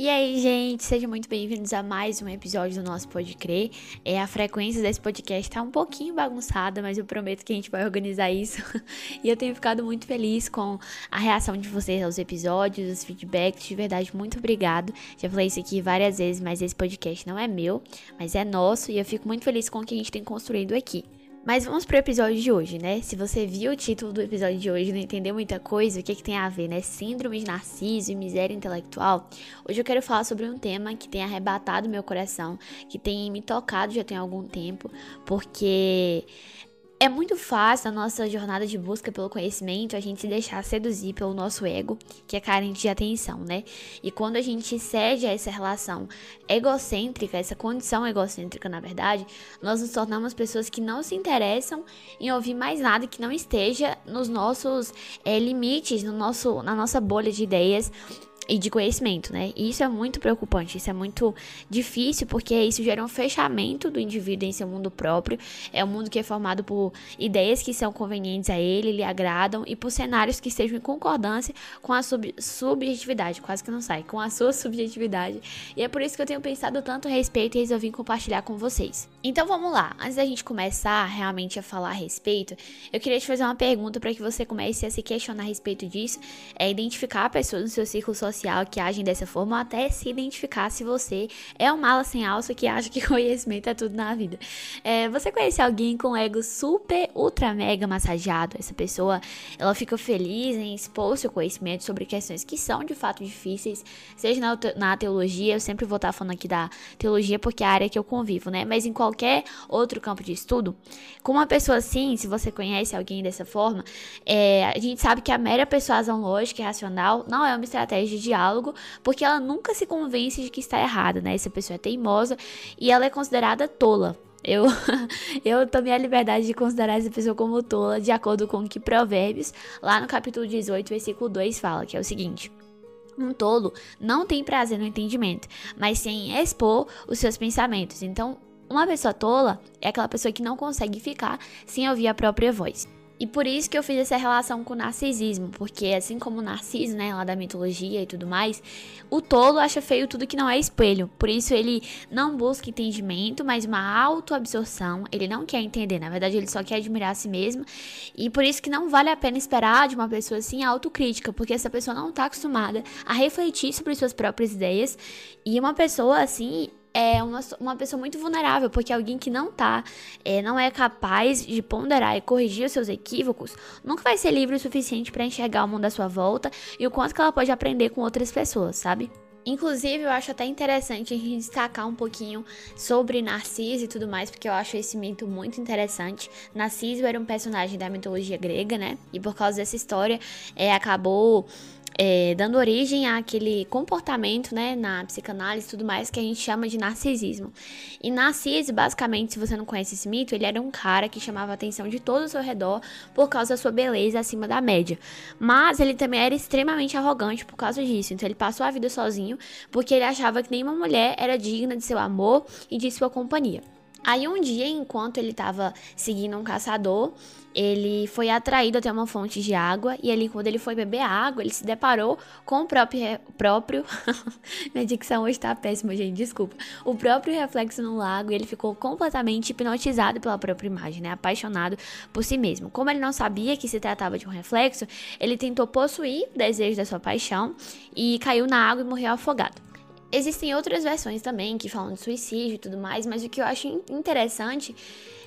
E aí, gente, sejam muito bem-vindos a mais um episódio do nosso Pode Crer. É, a frequência desse podcast tá um pouquinho bagunçada, mas eu prometo que a gente vai organizar isso. e eu tenho ficado muito feliz com a reação de vocês aos episódios, os feedbacks. De verdade, muito obrigado. Já falei isso aqui várias vezes, mas esse podcast não é meu, mas é nosso e eu fico muito feliz com o que a gente tem construído aqui. Mas vamos pro episódio de hoje, né? Se você viu o título do episódio de hoje e não entendeu muita coisa, o que, que tem a ver, né? Síndrome de Narciso e miséria intelectual. Hoje eu quero falar sobre um tema que tem arrebatado meu coração, que tem me tocado já tem algum tempo, porque é muito fácil na nossa jornada de busca pelo conhecimento a gente se deixar seduzir pelo nosso ego, que é carente de atenção, né? E quando a gente cede a essa relação egocêntrica, essa condição egocêntrica, na verdade, nós nos tornamos pessoas que não se interessam em ouvir mais nada que não esteja nos nossos é, limites, no nosso, na nossa bolha de ideias e de conhecimento, né? E isso é muito preocupante, isso é muito difícil, porque isso gera um fechamento do indivíduo em seu mundo próprio. É um mundo que é formado por ideias que são convenientes a ele, lhe agradam, e por cenários que estejam em concordância com a sub subjetividade, quase que não sai, com a sua subjetividade. E é por isso que eu tenho pensado tanto a respeito e resolvi compartilhar com vocês. Então vamos lá, antes da gente começar realmente a falar a respeito, eu queria te fazer uma pergunta para que você comece a se questionar a respeito disso, é identificar pessoas no seu círculo social que agem dessa forma, ou até se identificar se você é um mala sem alça que acha que conhecimento é tudo na vida. É, você conhece alguém com ego super, ultra, mega massageado? Essa pessoa, ela fica feliz em expor seu conhecimento sobre questões que são de fato difíceis, seja na, na teologia, eu sempre vou estar falando aqui da teologia porque é a área que eu convivo, né? Mas em qualquer outro campo de estudo, com uma pessoa assim, se você conhece alguém dessa forma, é, a gente sabe que a mera persuasão lógica e racional não é uma estratégia de diálogo, porque ela nunca se convence de que está errada, né? Essa pessoa é teimosa e ela é considerada tola. Eu, eu tomei a liberdade de considerar essa pessoa como tola, de acordo com o que Provérbios, lá no capítulo 18, versículo 2, fala, que é o seguinte. Um tolo não tem prazer no entendimento, mas sim expor os seus pensamentos. Então, uma pessoa tola é aquela pessoa que não consegue ficar sem ouvir a própria voz. E por isso que eu fiz essa relação com o narcisismo, porque assim como o Narciso, né, lá da mitologia e tudo mais, o tolo acha feio tudo que não é espelho. Por isso ele não busca entendimento, mas uma autoabsorção. Ele não quer entender, na verdade ele só quer admirar a si mesmo. E por isso que não vale a pena esperar de uma pessoa assim autocrítica, porque essa pessoa não está acostumada a refletir sobre suas próprias ideias. E uma pessoa assim, é uma, uma pessoa muito vulnerável, porque alguém que não tá, é, não é capaz de ponderar e corrigir os seus equívocos, nunca vai ser livre o suficiente para enxergar o mundo à sua volta e o quanto que ela pode aprender com outras pessoas, sabe? Inclusive, eu acho até interessante a gente destacar um pouquinho sobre Narciso e tudo mais, porque eu acho esse mito muito interessante. Narciso era um personagem da mitologia grega, né? E por causa dessa história, é, acabou é, dando origem àquele comportamento, né, na psicanálise e tudo mais, que a gente chama de narcisismo. E Narciso, basicamente, se você não conhece esse mito, ele era um cara que chamava a atenção de todo o seu redor por causa da sua beleza acima da média. Mas ele também era extremamente arrogante por causa disso. Então ele passou a vida sozinho porque ele achava que nenhuma mulher era digna de seu amor e de sua companhia. Aí um dia, enquanto ele estava seguindo um caçador, ele foi atraído até uma fonte de água e ali quando ele foi beber água, ele se deparou com o próprio próprio minha dicção hoje péssima, gente, desculpa. O próprio reflexo no lago e ele ficou completamente hipnotizado pela própria imagem, né? Apaixonado por si mesmo. Como ele não sabia que se tratava de um reflexo, ele tentou possuir o desejo da sua paixão e caiu na água e morreu afogado. Existem outras versões também que falam de suicídio e tudo mais, mas o que eu acho interessante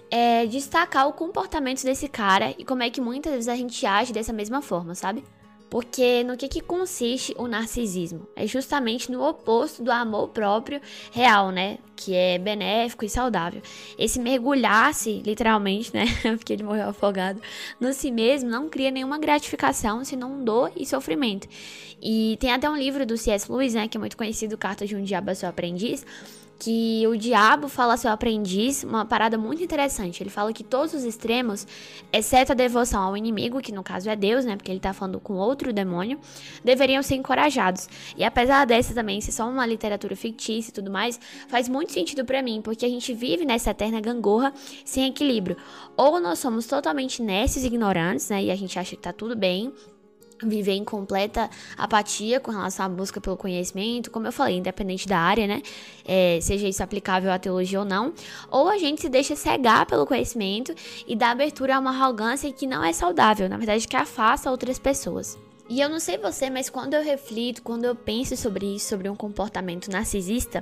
é destacar o comportamento desse cara e como é que muitas vezes a gente age dessa mesma forma, sabe? Porque no que, que consiste o narcisismo? É justamente no oposto do amor próprio real, né? Que é benéfico e saudável. Esse mergulhar-se, literalmente, né? Porque ele morreu afogado, no si mesmo não cria nenhuma gratificação, senão dor e sofrimento. E tem até um livro do C.S. Lewis, né? Que é muito conhecido, Carta de um Diabo a Seu Aprendiz que o diabo fala seu aprendiz uma parada muito interessante. Ele fala que todos os extremos, exceto a devoção ao inimigo, que no caso é Deus, né, porque ele tá falando com outro demônio, deveriam ser encorajados. E apesar dessa também ser só uma literatura fictícia e tudo mais, faz muito sentido para mim, porque a gente vive nessa eterna gangorra sem equilíbrio. Ou nós somos totalmente e ignorantes, né, e a gente acha que tá tudo bem, viver em completa apatia com relação à busca pelo conhecimento, como eu falei, independente da área, né? É, seja isso aplicável à teologia ou não, ou a gente se deixa cegar pelo conhecimento e dá abertura a uma arrogância que não é saudável, na verdade, que afasta outras pessoas. E eu não sei você, mas quando eu reflito, quando eu penso sobre isso, sobre um comportamento narcisista,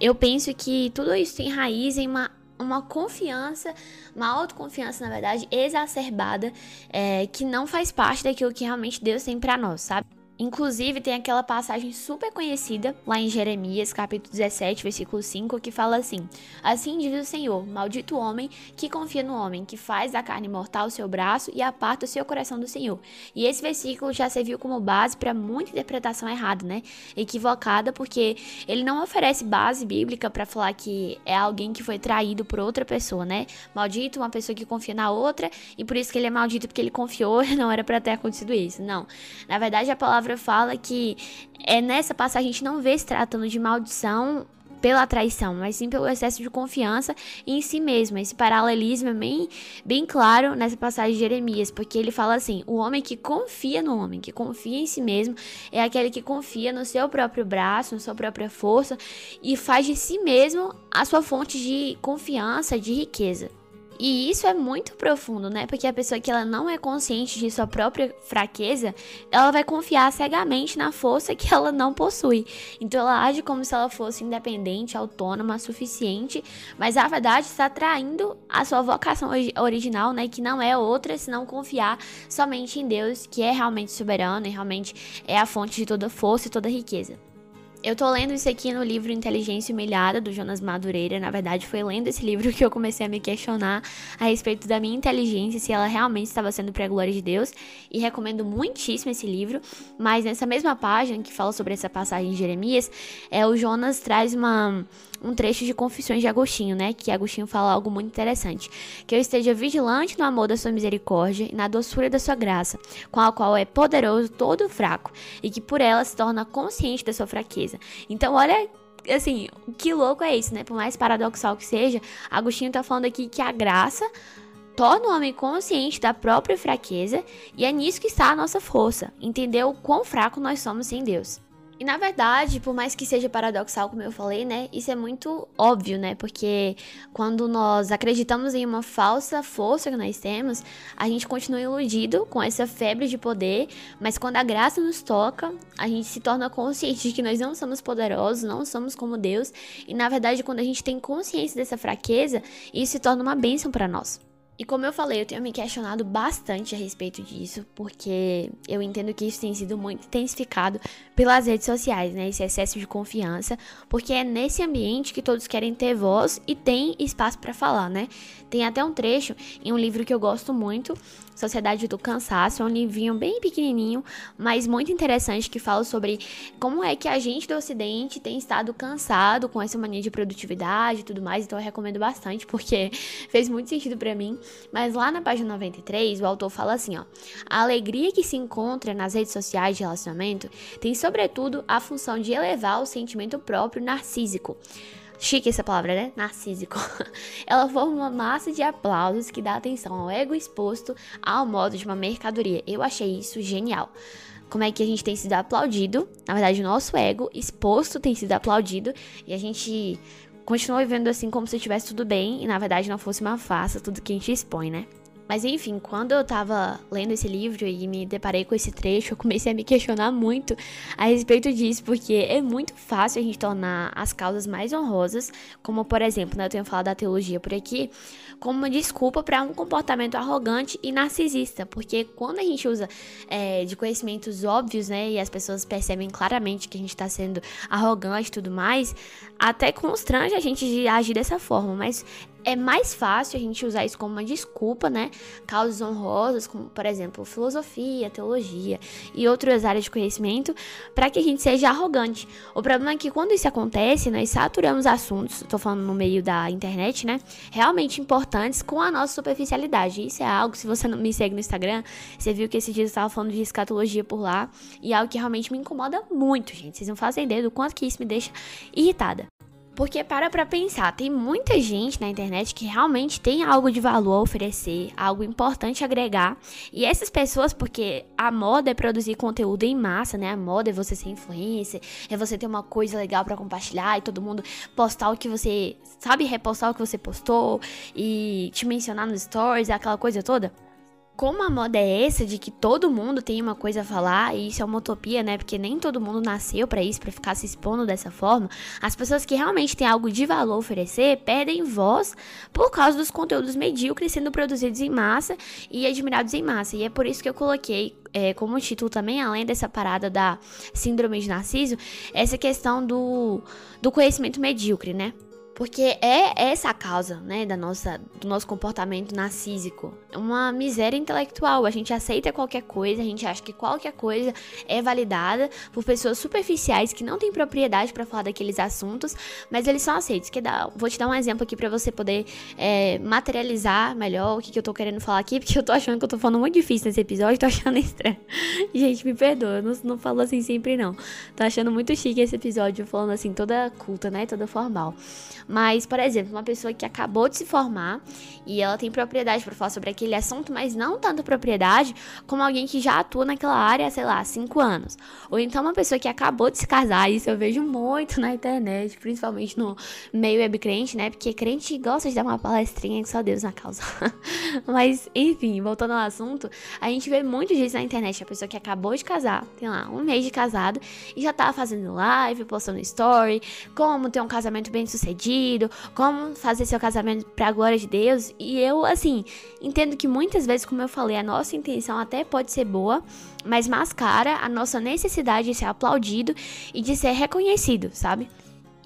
eu penso que tudo isso tem raiz em uma uma confiança, uma autoconfiança, na verdade, exacerbada, é, que não faz parte daquilo que realmente Deus tem para nós, sabe? Inclusive, tem aquela passagem super conhecida lá em Jeremias, capítulo 17, versículo 5, que fala assim: Assim diz o Senhor: Maldito o homem que confia no homem, que faz da carne mortal o seu braço e aparta o seu coração do Senhor. E esse versículo já serviu como base para muita interpretação errada, né? Equivocada, porque ele não oferece base bíblica para falar que é alguém que foi traído por outra pessoa, né? Maldito uma pessoa que confia na outra e por isso que ele é maldito porque ele confiou não era para ter acontecido isso. Não. Na verdade, a palavra palavra fala que é nessa passagem a gente não vê se tratando de maldição pela traição, mas sim pelo excesso de confiança em si mesmo. Esse paralelismo é bem, bem claro nessa passagem de Jeremias, porque ele fala assim: o homem que confia no homem, que confia em si mesmo, é aquele que confia no seu próprio braço, na sua própria força e faz de si mesmo a sua fonte de confiança, de riqueza. E isso é muito profundo, né? Porque a pessoa que ela não é consciente de sua própria fraqueza, ela vai confiar cegamente na força que ela não possui. Então ela age como se ela fosse independente, autônoma, suficiente, mas a verdade está traindo a sua vocação original, né? Que não é outra senão confiar somente em Deus, que é realmente soberano e realmente é a fonte de toda força e toda riqueza. Eu tô lendo isso aqui no livro Inteligência Humilhada, do Jonas Madureira. Na verdade, foi lendo esse livro que eu comecei a me questionar a respeito da minha inteligência, se ela realmente estava sendo para a glória de Deus. E recomendo muitíssimo esse livro. Mas nessa mesma página que fala sobre essa passagem de Jeremias, é, o Jonas traz uma um trecho de Confissões de Agostinho, né? Que Agostinho fala algo muito interessante. Que eu esteja vigilante no amor da sua misericórdia e na doçura da sua graça, com a qual é poderoso todo fraco, e que por ela se torna consciente da sua fraqueza. Então, olha assim, que louco é isso, né? Por mais paradoxal que seja, Agostinho tá falando aqui que a graça torna o homem consciente da própria fraqueza e é nisso que está a nossa força, entender o quão fraco nós somos sem Deus. E na verdade, por mais que seja paradoxal, como eu falei, né, isso é muito óbvio, né? Porque quando nós acreditamos em uma falsa força que nós temos, a gente continua iludido com essa febre de poder, mas quando a graça nos toca, a gente se torna consciente de que nós não somos poderosos, não somos como Deus, e na verdade, quando a gente tem consciência dessa fraqueza, isso se torna uma bênção para nós. E como eu falei, eu tenho me questionado bastante a respeito disso, porque eu entendo que isso tem sido muito intensificado pelas redes sociais, né? Esse excesso de confiança, porque é nesse ambiente que todos querem ter voz e tem espaço para falar, né? Tem até um trecho em um livro que eu gosto muito, Sociedade do Cansaço, é um livrinho bem pequenininho, mas muito interessante que fala sobre como é que a gente do Ocidente tem estado cansado com essa mania de produtividade e tudo mais, então eu recomendo bastante porque fez muito sentido para mim. Mas lá na página 93, o autor fala assim, ó: "A alegria que se encontra nas redes sociais de relacionamento tem sobretudo a função de elevar o sentimento próprio narcísico Chique essa palavra, né? Narcísico. Ela forma uma massa de aplausos que dá atenção ao ego exposto ao modo de uma mercadoria. Eu achei isso genial. Como é que a gente tem sido aplaudido? Na verdade, o nosso ego exposto tem sido aplaudido e a gente continua vivendo assim como se estivesse tudo bem e na verdade não fosse uma farsa tudo que a gente expõe, né? Mas enfim, quando eu tava lendo esse livro e me deparei com esse trecho, eu comecei a me questionar muito a respeito disso, porque é muito fácil a gente tornar as causas mais honrosas, como por exemplo, né, eu tenho falado da teologia por aqui, como uma desculpa para um comportamento arrogante e narcisista, porque quando a gente usa é, de conhecimentos óbvios, né, e as pessoas percebem claramente que a gente está sendo arrogante e tudo mais, até constrange a gente de agir dessa forma, mas é mais fácil a gente usar isso como uma desculpa, né? Causas honrosas, como por exemplo, filosofia, teologia e outras áreas de conhecimento, para que a gente seja arrogante. O problema é que quando isso acontece, nós saturamos assuntos, tô falando no meio da internet, né? Realmente importantes com a nossa superficialidade. Isso é algo, se você não me segue no Instagram, você viu que esses dias eu estava falando de escatologia por lá, e é algo que realmente me incomoda muito, gente. Vocês não fazem ideia do quanto que isso me deixa irritada. Porque para pra pensar, tem muita gente na internet que realmente tem algo de valor a oferecer, algo importante a agregar. E essas pessoas, porque a moda é produzir conteúdo em massa, né? A moda é você ser influencer, é você ter uma coisa legal para compartilhar e todo mundo postar o que você sabe, repostar o que você postou e te mencionar nos stories, aquela coisa toda como a moda é essa de que todo mundo tem uma coisa a falar, e isso é uma utopia, né? Porque nem todo mundo nasceu para isso, para ficar se expondo dessa forma. As pessoas que realmente têm algo de valor a oferecer perdem voz por causa dos conteúdos medíocres sendo produzidos em massa e admirados em massa. E é por isso que eu coloquei é, como título também, além dessa parada da síndrome de Narciso, essa questão do, do conhecimento medíocre, né? Porque é essa a causa, né, da nossa, do nosso comportamento narcísico. É uma miséria intelectual. A gente aceita qualquer coisa, a gente acha que qualquer coisa é validada por pessoas superficiais que não têm propriedade para falar daqueles assuntos, mas eles são aceitos. Que vou te dar um exemplo aqui para você poder é, materializar melhor o que, que eu tô querendo falar aqui, porque eu tô achando que eu tô falando muito difícil nesse episódio, tô achando estranho. gente, me perdoa, não, não falo assim sempre não. Tô achando muito chique esse episódio, falando assim, toda culta, né, toda formal. Mas, por exemplo, uma pessoa que acabou de se formar e ela tem propriedade para falar sobre aquele assunto, mas não tanto propriedade como alguém que já atua naquela área, sei lá, há cinco anos. Ou então uma pessoa que acabou de se casar, isso eu vejo muito na internet, principalmente no meio web crente, né? Porque crente gosta de dar uma palestrinha que só Deus na causa. mas, enfim, voltando ao assunto, a gente vê muito disso na internet. A pessoa que acabou de casar, tem lá um mês de casado e já tá fazendo live, postando story, como ter um casamento bem sucedido como fazer seu casamento para a glória de Deus. E eu, assim, entendo que muitas vezes, como eu falei, a nossa intenção até pode ser boa, mas mascara a nossa necessidade de ser aplaudido e de ser reconhecido, sabe?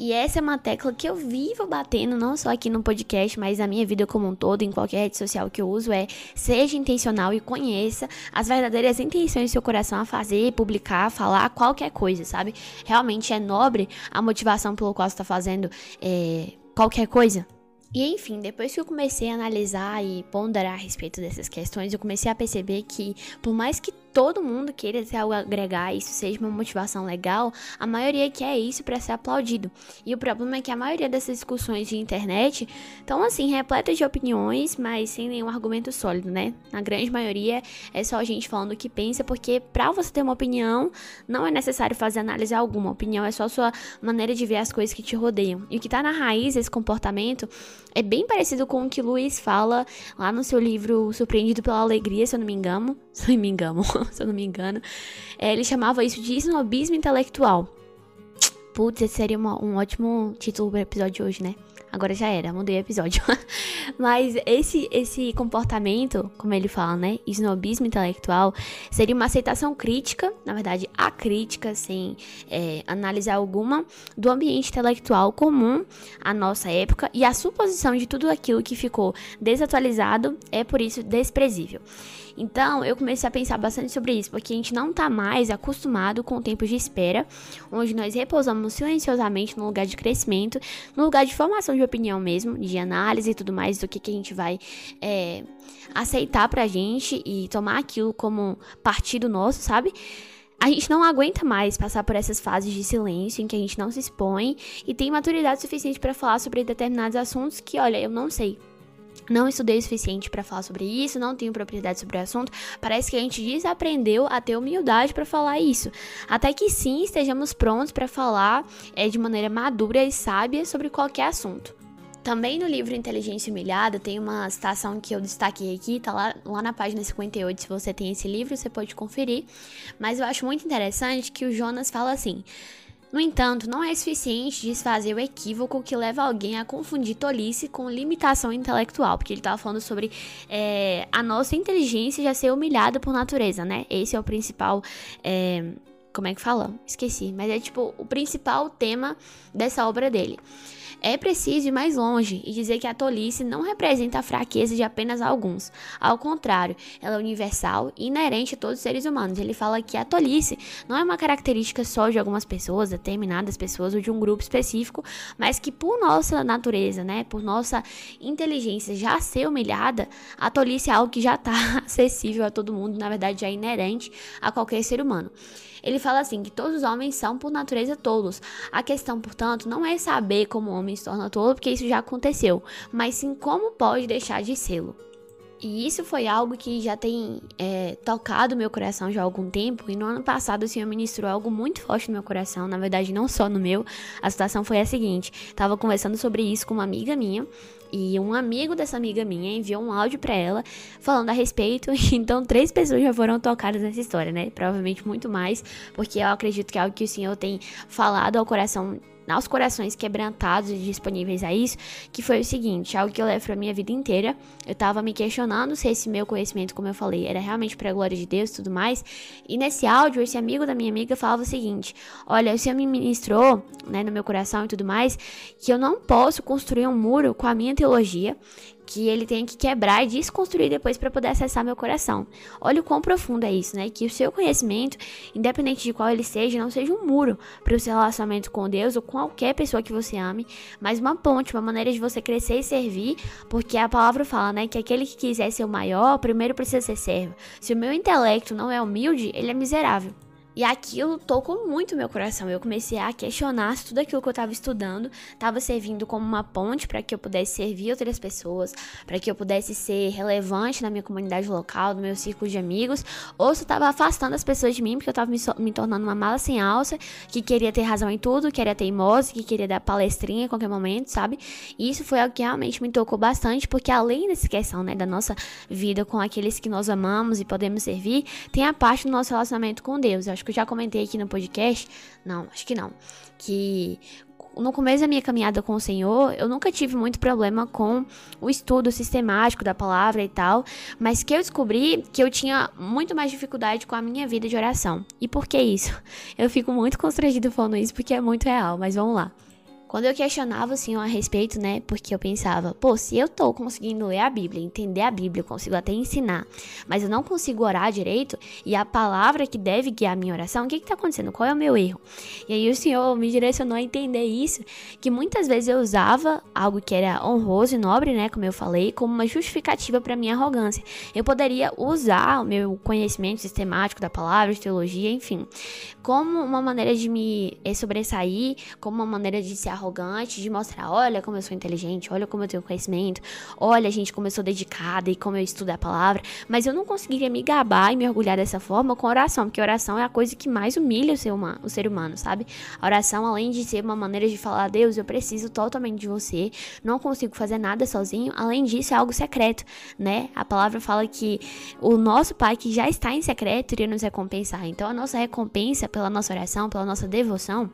E essa é uma tecla que eu vivo batendo, não só aqui no podcast, mas na minha vida como um todo, em qualquer rede social que eu uso, é seja intencional e conheça as verdadeiras intenções do seu coração a fazer, publicar, falar, qualquer coisa, sabe? Realmente é nobre a motivação pelo qual você está fazendo é, qualquer coisa. E enfim, depois que eu comecei a analisar e ponderar a respeito dessas questões, eu comecei a perceber que, por mais que todo mundo queira agregar, isso seja uma motivação legal, a maioria quer isso para ser aplaudido. E o problema é que a maioria dessas discussões de internet estão assim, repletas de opiniões, mas sem nenhum argumento sólido, né? Na grande maioria é só a gente falando o que pensa, porque para você ter uma opinião, não é necessário fazer análise alguma. A opinião é só a sua maneira de ver as coisas que te rodeiam. E o que tá na raiz desse comportamento é bem parecido com o que Luiz fala lá no seu livro Surpreendido pela Alegria, se eu não me engano. Se eu não me engano. se eu não me engano. É, ele chamava isso de snobismo intelectual. Putz, esse seria uma, um ótimo título para o episódio de hoje, né? Agora já era, mudei o episódio. Mas esse, esse comportamento, como ele fala, né? Snobismo intelectual, seria uma aceitação crítica, na verdade, a crítica, sem é, análise alguma, do ambiente intelectual comum à nossa época e a suposição de tudo aquilo que ficou desatualizado é, por isso, desprezível. Então, eu comecei a pensar bastante sobre isso, porque a gente não tá mais acostumado com tempos de espera, onde nós repousamos silenciosamente no lugar de crescimento, no lugar de formação de opinião mesmo, de análise e tudo mais, do que, que a gente vai é, aceitar pra gente e tomar aquilo como partido nosso, sabe? a gente não aguenta mais passar por essas fases de silêncio em que a gente não se expõe e tem maturidade suficiente para falar sobre determinados assuntos que, olha, eu não sei não estudei o suficiente para falar sobre isso, não tenho propriedade sobre o assunto. Parece que a gente desaprendeu a ter humildade para falar isso. Até que sim estejamos prontos para falar é, de maneira madura e sábia sobre qualquer assunto. Também no livro Inteligência Humilhada tem uma citação que eu destaquei aqui, tá lá, lá na página 58. Se você tem esse livro, você pode conferir. Mas eu acho muito interessante que o Jonas fala assim: no entanto, não é suficiente desfazer o equívoco que leva alguém a confundir tolice com limitação intelectual, porque ele estava falando sobre é, a nossa inteligência já ser humilhada por natureza, né? Esse é o principal. É, como é que fala? Esqueci, mas é tipo o principal tema dessa obra dele. É preciso ir mais longe e dizer que a tolice não representa a fraqueza de apenas alguns. Ao contrário, ela é universal e inerente a todos os seres humanos. Ele fala que a tolice não é uma característica só de algumas pessoas, determinadas pessoas ou de um grupo específico, mas que por nossa natureza, né, por nossa inteligência já ser humilhada, a tolice é algo que já está acessível a todo mundo, na verdade já é inerente a qualquer ser humano. Ele fala assim que todos os homens são por natureza tolos. A questão, portanto, não é saber como o homem se torna tolo, porque isso já aconteceu, mas sim como pode deixar de sê-lo. E isso foi algo que já tem é, tocado meu coração já há algum tempo. E no ano passado o Senhor ministrou algo muito forte no meu coração. Na verdade, não só no meu. A situação foi a seguinte: tava conversando sobre isso com uma amiga minha. E um amigo dessa amiga minha enviou um áudio para ela falando a respeito. Então, três pessoas já foram tocadas nessa história, né? Provavelmente muito mais, porque eu acredito que é algo que o Senhor tem falado ao coração aos corações quebrantados e disponíveis a isso, que foi o seguinte, algo que eu levo pra minha vida inteira. Eu tava me questionando se esse meu conhecimento, como eu falei, era realmente pra glória de Deus e tudo mais. E nesse áudio, esse amigo da minha amiga falava o seguinte: Olha, o Senhor me ministrou, né, no meu coração e tudo mais, que eu não posso construir um muro com a minha teologia, que ele tem que quebrar e desconstruir depois para poder acessar meu coração. Olha o quão profundo é isso, né? Que o seu conhecimento, independente de qual ele seja, não seja um muro para o seu relacionamento com Deus ou com qualquer pessoa que você ame, mas uma ponte, uma maneira de você crescer e servir, porque a palavra fala, né, que aquele que quiser ser o maior, primeiro precisa ser servo. Se o meu intelecto não é humilde, ele é miserável. E aquilo tocou muito meu coração. Eu comecei a questionar se tudo aquilo que eu estava estudando estava servindo como uma ponte para que eu pudesse servir outras pessoas, para que eu pudesse ser relevante na minha comunidade local, no meu círculo de amigos, ou se estava afastando as pessoas de mim, porque eu estava me, so me, tornando uma mala sem alça, que queria ter razão em tudo, que era teimosa, que queria dar palestrinha em qualquer momento, sabe? E isso foi algo que realmente me tocou bastante, porque além dessa questão, né, da nossa vida com aqueles que nós amamos e podemos servir, tem a parte do nosso relacionamento com Deus. Eu acho que eu já comentei aqui no podcast. Não, acho que não. Que no começo da minha caminhada com o Senhor, eu nunca tive muito problema com o estudo sistemático da palavra e tal, mas que eu descobri que eu tinha muito mais dificuldade com a minha vida de oração. E por que isso? Eu fico muito constrangido falando isso porque é muito real, mas vamos lá. Quando eu questionava o Senhor a respeito, né? Porque eu pensava, pô, se eu tô conseguindo ler a Bíblia, entender a Bíblia, consigo até ensinar, mas eu não consigo orar direito, e a palavra que deve guiar a minha oração, o que que tá acontecendo? Qual é o meu erro? E aí o Senhor me direcionou a entender isso, que muitas vezes eu usava algo que era honroso e nobre, né? Como eu falei, como uma justificativa para minha arrogância. Eu poderia usar o meu conhecimento sistemático da palavra, de teologia, enfim, como uma maneira de me sobressair, como uma maneira de se arrogante arrogante de mostrar, olha como eu sou inteligente, olha como eu tenho conhecimento, olha, gente, como eu sou dedicada e como eu estudo a palavra, mas eu não conseguiria me gabar e me orgulhar dessa forma com oração, porque oração é a coisa que mais humilha o ser humano, o ser humano sabe? A oração, além de ser uma maneira de falar, Deus, eu preciso totalmente de você, não consigo fazer nada sozinho, além disso, é algo secreto, né? A palavra fala que o nosso Pai que já está em secreto iria nos recompensar. Então, a nossa recompensa pela nossa oração, pela nossa devoção,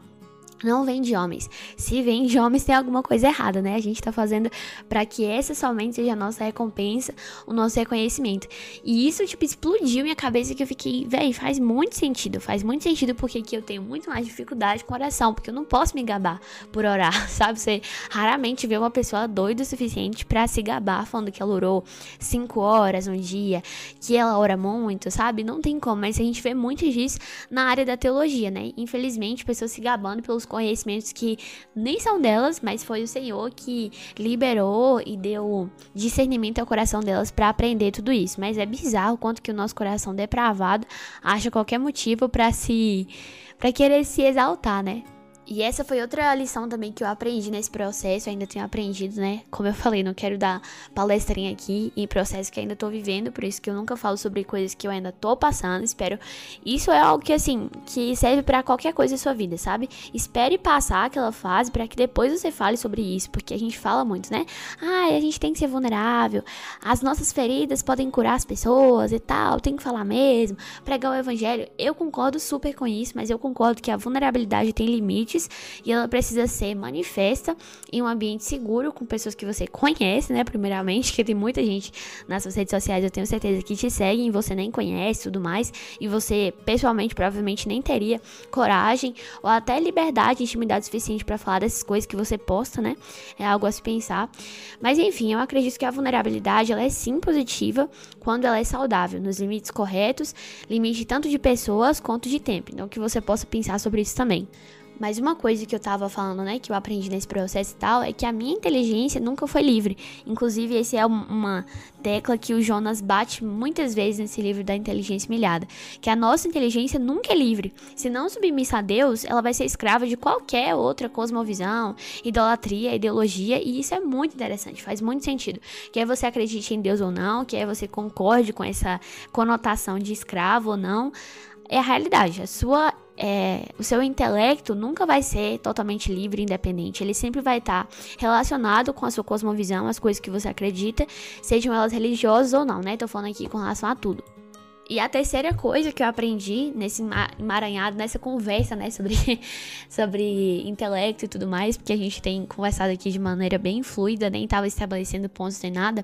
não vem de homens. Se vem de homens, tem alguma coisa errada, né? A gente tá fazendo para que essa somente seja a nossa recompensa, o nosso reconhecimento. E isso, tipo, explodiu minha cabeça que eu fiquei, véi, faz muito sentido. Faz muito sentido porque aqui eu tenho muito mais dificuldade com oração, porque eu não posso me gabar por orar, sabe? Você raramente vê uma pessoa doida o suficiente para se gabar falando que ela orou cinco horas um dia, que ela ora muito, sabe? Não tem como, mas a gente vê muito disso na área da teologia, né? Infelizmente, pessoas se gabando pelos conhecimentos que nem são delas, mas foi o Senhor que liberou e deu discernimento ao coração delas para aprender tudo isso. Mas é bizarro o quanto que o nosso coração depravado acha qualquer motivo para se para querer se exaltar, né? E essa foi outra lição também que eu aprendi nesse processo, ainda tenho aprendido, né? Como eu falei, não quero dar palestrinha aqui em processo que ainda tô vivendo, por isso que eu nunca falo sobre coisas que eu ainda tô passando, espero. Isso é algo que assim, que serve para qualquer coisa da sua vida, sabe? Espere passar aquela fase para que depois você fale sobre isso, porque a gente fala muito, né? Ah, a gente tem que ser vulnerável, as nossas feridas podem curar as pessoas e tal, tem que falar mesmo, pregar o evangelho. Eu concordo super com isso, mas eu concordo que a vulnerabilidade tem limites limites e ela precisa ser manifesta em um ambiente seguro com pessoas que você conhece, né? Primeiramente, que tem muita gente nas suas redes sociais, eu tenho certeza que te seguem você nem conhece tudo mais, e você pessoalmente provavelmente nem teria coragem ou até liberdade, intimidade suficiente para falar dessas coisas que você posta, né? É algo a se pensar. Mas enfim, eu acredito que a vulnerabilidade ela é sim positiva quando ela é saudável, nos limites corretos, limite tanto de pessoas quanto de tempo. Então que você possa pensar sobre isso também. Mas uma coisa que eu tava falando, né, que eu aprendi nesse processo e tal, é que a minha inteligência nunca foi livre. Inclusive, esse é uma tecla que o Jonas bate muitas vezes nesse livro da inteligência milhada, que a nossa inteligência nunca é livre. Se não submissa a Deus, ela vai ser escrava de qualquer outra cosmovisão, idolatria, ideologia, e isso é muito interessante, faz muito sentido. Quer você acredite em Deus ou não, quer você concorde com essa conotação de escravo ou não, é a realidade. A sua é, o seu intelecto nunca vai ser totalmente livre e independente. Ele sempre vai estar tá relacionado com a sua cosmovisão, as coisas que você acredita, sejam elas religiosas ou não, né? Tô falando aqui com relação a tudo. E a terceira coisa que eu aprendi nesse emaranhado, nessa conversa, né, sobre, sobre intelecto e tudo mais, porque a gente tem conversado aqui de maneira bem fluida, nem estava estabelecendo pontos nem nada,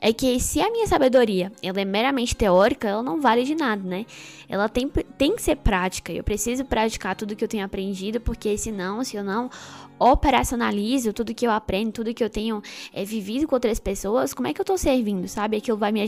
é que se a minha sabedoria ela é meramente teórica, ela não vale de nada, né? Ela tem, tem que ser prática. Eu preciso praticar tudo que eu tenho aprendido, porque senão, se eu não operacionalizo tudo que eu aprendo, tudo que eu tenho é, vivido com outras pessoas, como é que eu tô servindo, sabe? Aquilo vai me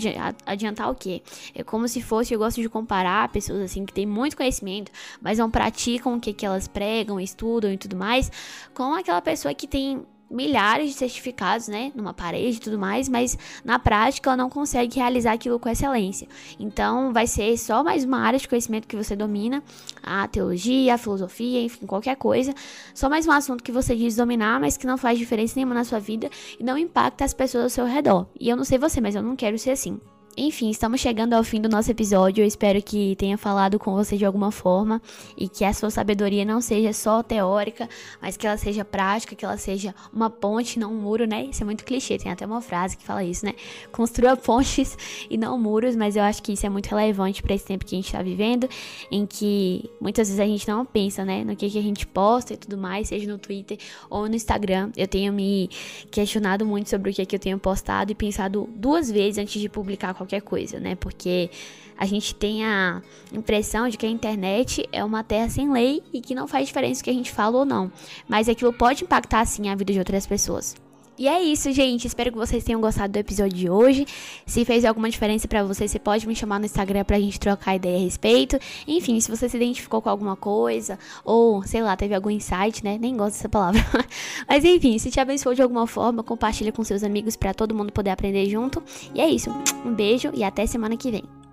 adiantar o quê? É como se fosse, eu gosto de comparar pessoas assim que têm muito conhecimento, mas não praticam o que, que elas pregam, estudam e tudo mais, com aquela pessoa que tem milhares de certificados, né, numa parede e tudo mais, mas na prática ela não consegue realizar aquilo com excelência. Então, vai ser só mais uma área de conhecimento que você domina, a teologia, a filosofia, enfim, qualquer coisa, só mais um assunto que você diz dominar, mas que não faz diferença nenhuma na sua vida e não impacta as pessoas ao seu redor. E eu não sei você, mas eu não quero ser assim. Enfim, estamos chegando ao fim do nosso episódio. Eu espero que tenha falado com você de alguma forma e que a sua sabedoria não seja só teórica, mas que ela seja prática, que ela seja uma ponte, não um muro, né? Isso é muito clichê, tem até uma frase que fala isso, né? Construa pontes e não muros, mas eu acho que isso é muito relevante para esse tempo que a gente está vivendo, em que muitas vezes a gente não pensa, né, no que, que a gente posta e tudo mais, seja no Twitter ou no Instagram. Eu tenho me questionado muito sobre o que, que eu tenho postado e pensado duas vezes antes de publicar qualquer qualquer coisa, né? Porque a gente tem a impressão de que a internet é uma terra sem lei e que não faz diferença o que a gente fala ou não. Mas aquilo pode impactar sim a vida de outras pessoas. E é isso, gente. Espero que vocês tenham gostado do episódio de hoje. Se fez alguma diferença para você, você pode me chamar no Instagram pra gente trocar ideia a respeito. Enfim, se você se identificou com alguma coisa, ou sei lá, teve algum insight, né? Nem gosto dessa palavra. Mas enfim, se te abençoou de alguma forma, compartilha com seus amigos para todo mundo poder aprender junto. E é isso. Um beijo e até semana que vem.